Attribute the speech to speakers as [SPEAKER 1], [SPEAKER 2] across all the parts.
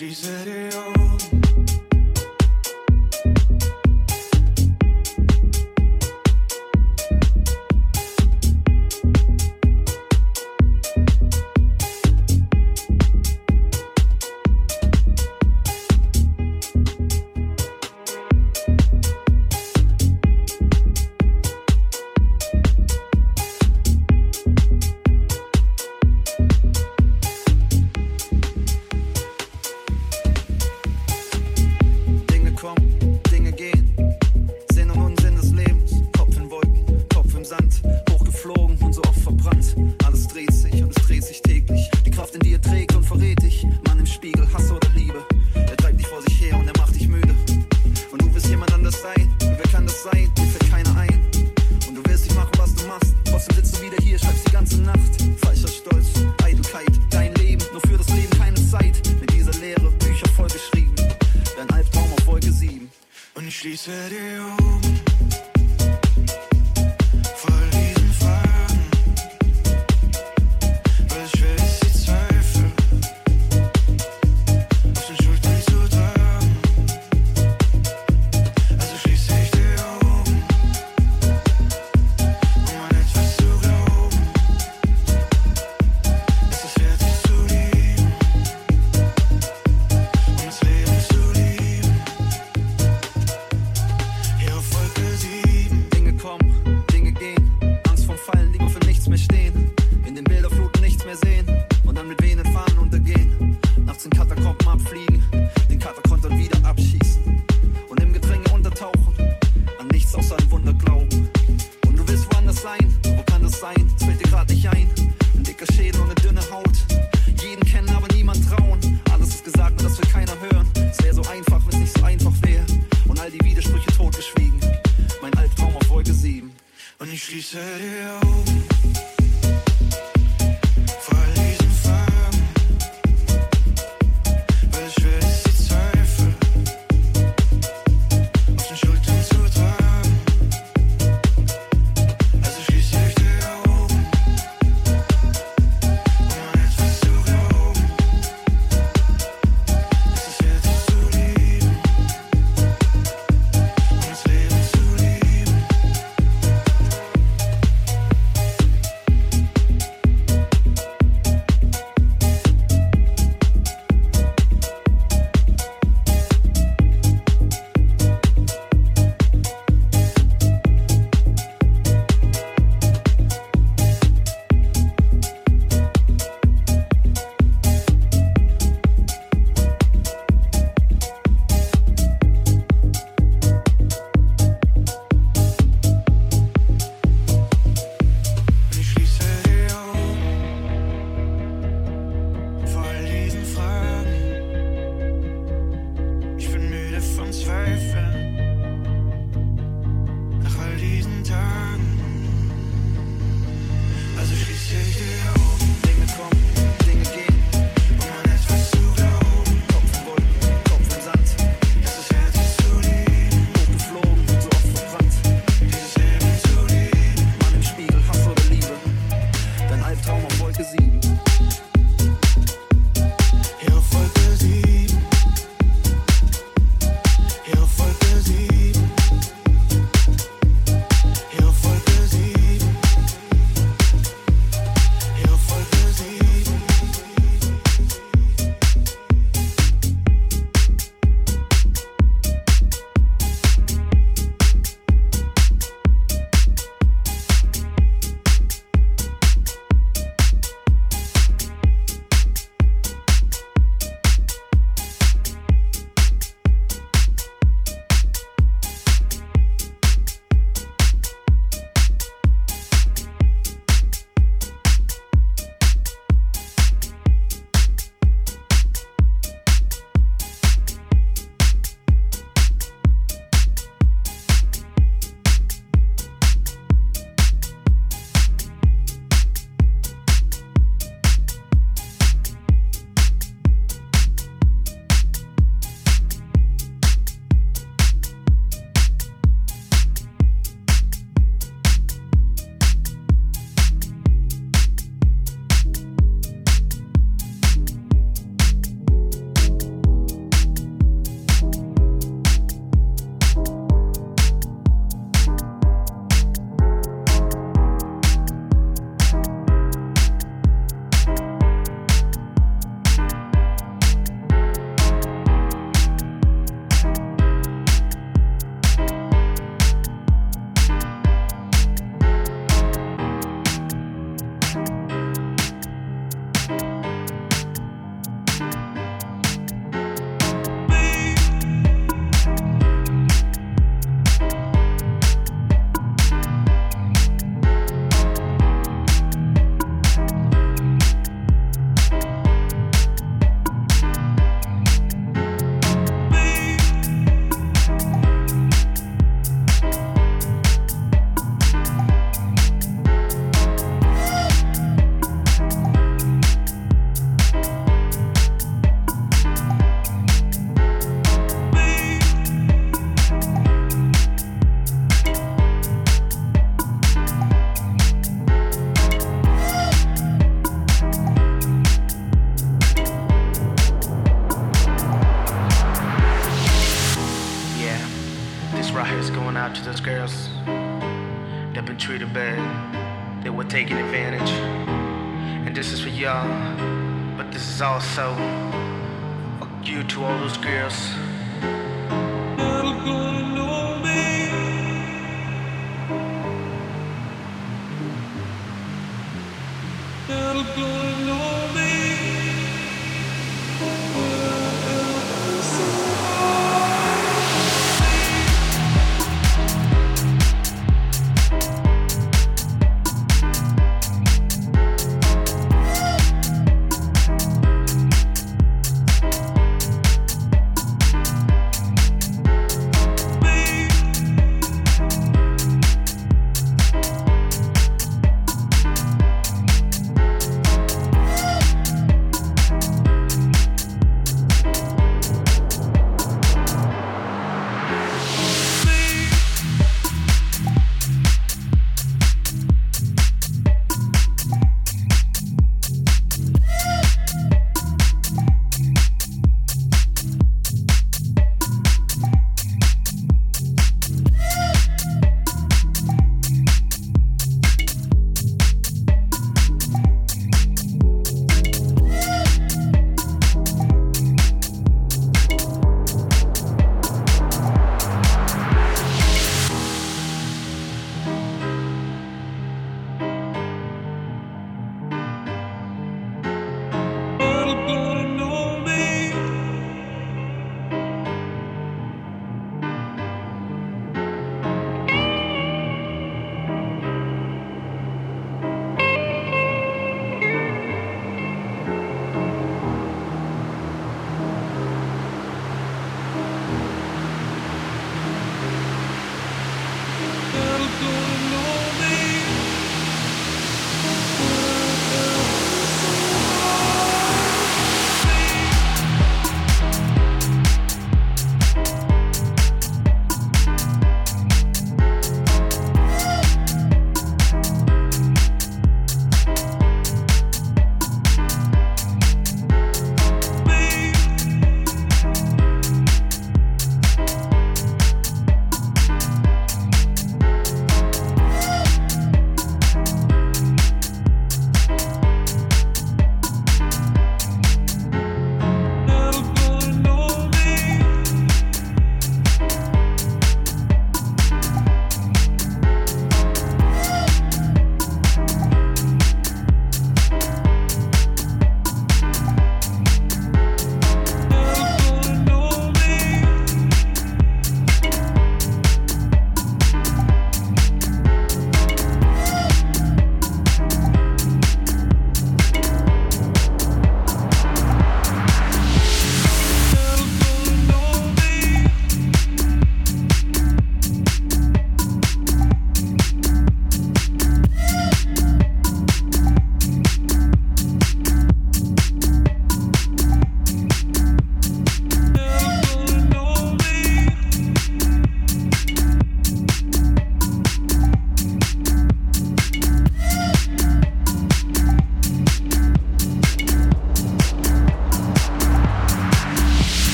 [SPEAKER 1] und ich schließe die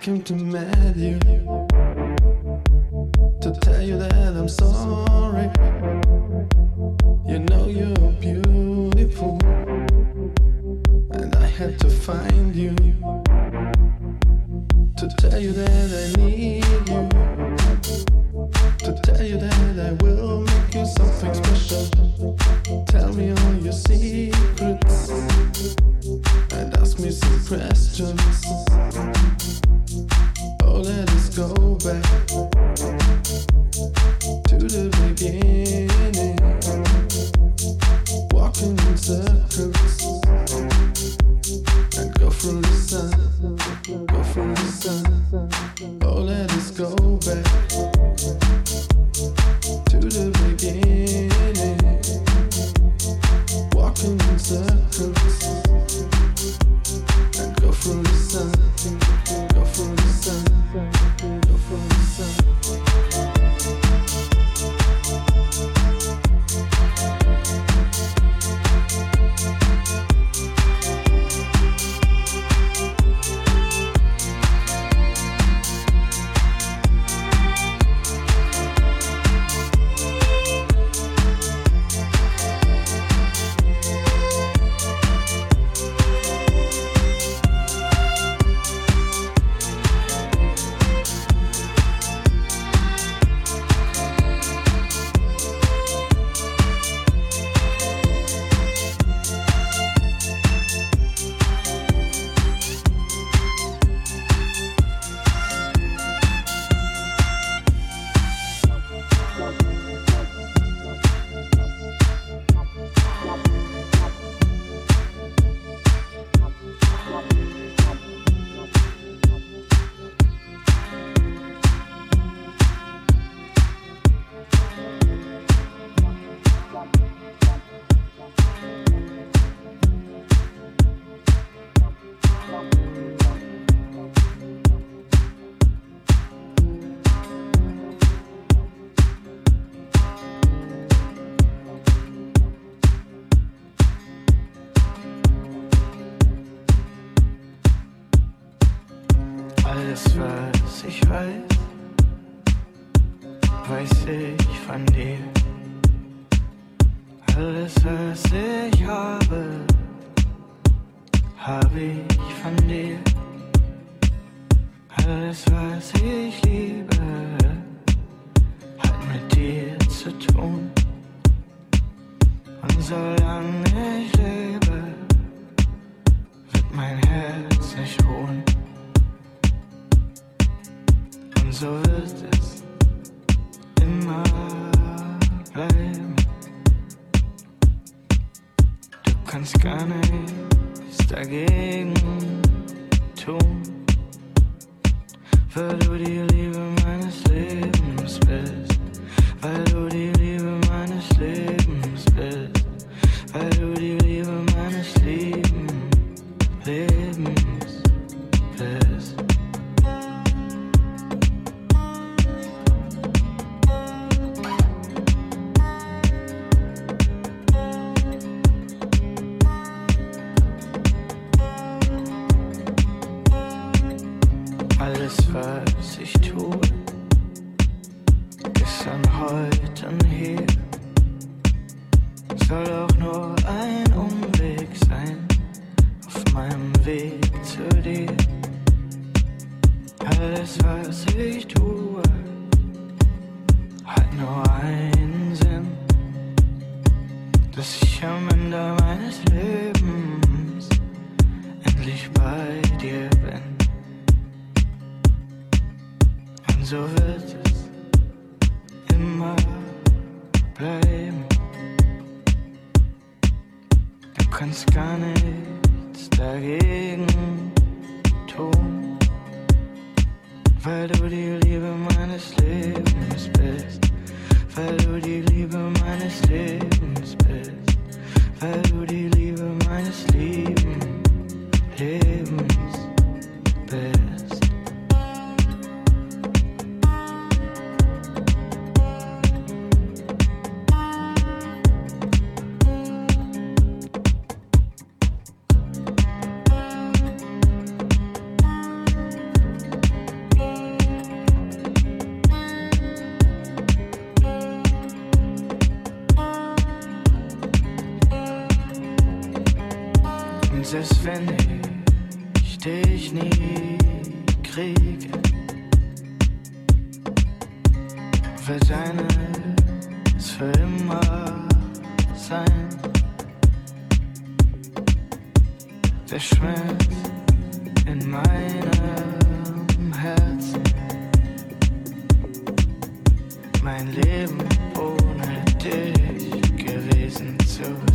[SPEAKER 1] came to
[SPEAKER 2] meet you to tell you that I'm sorry. You know you're beautiful, and I had to find you to
[SPEAKER 3] tell you that I need. alles, was ich liebe, hat mit dir zu tun. Und solange ich lebe, wird mein Herz nicht ruhen. Und so wird es immer bleiben. Du kannst gar nichts dagegen. of ohne dich gewesen zu sein.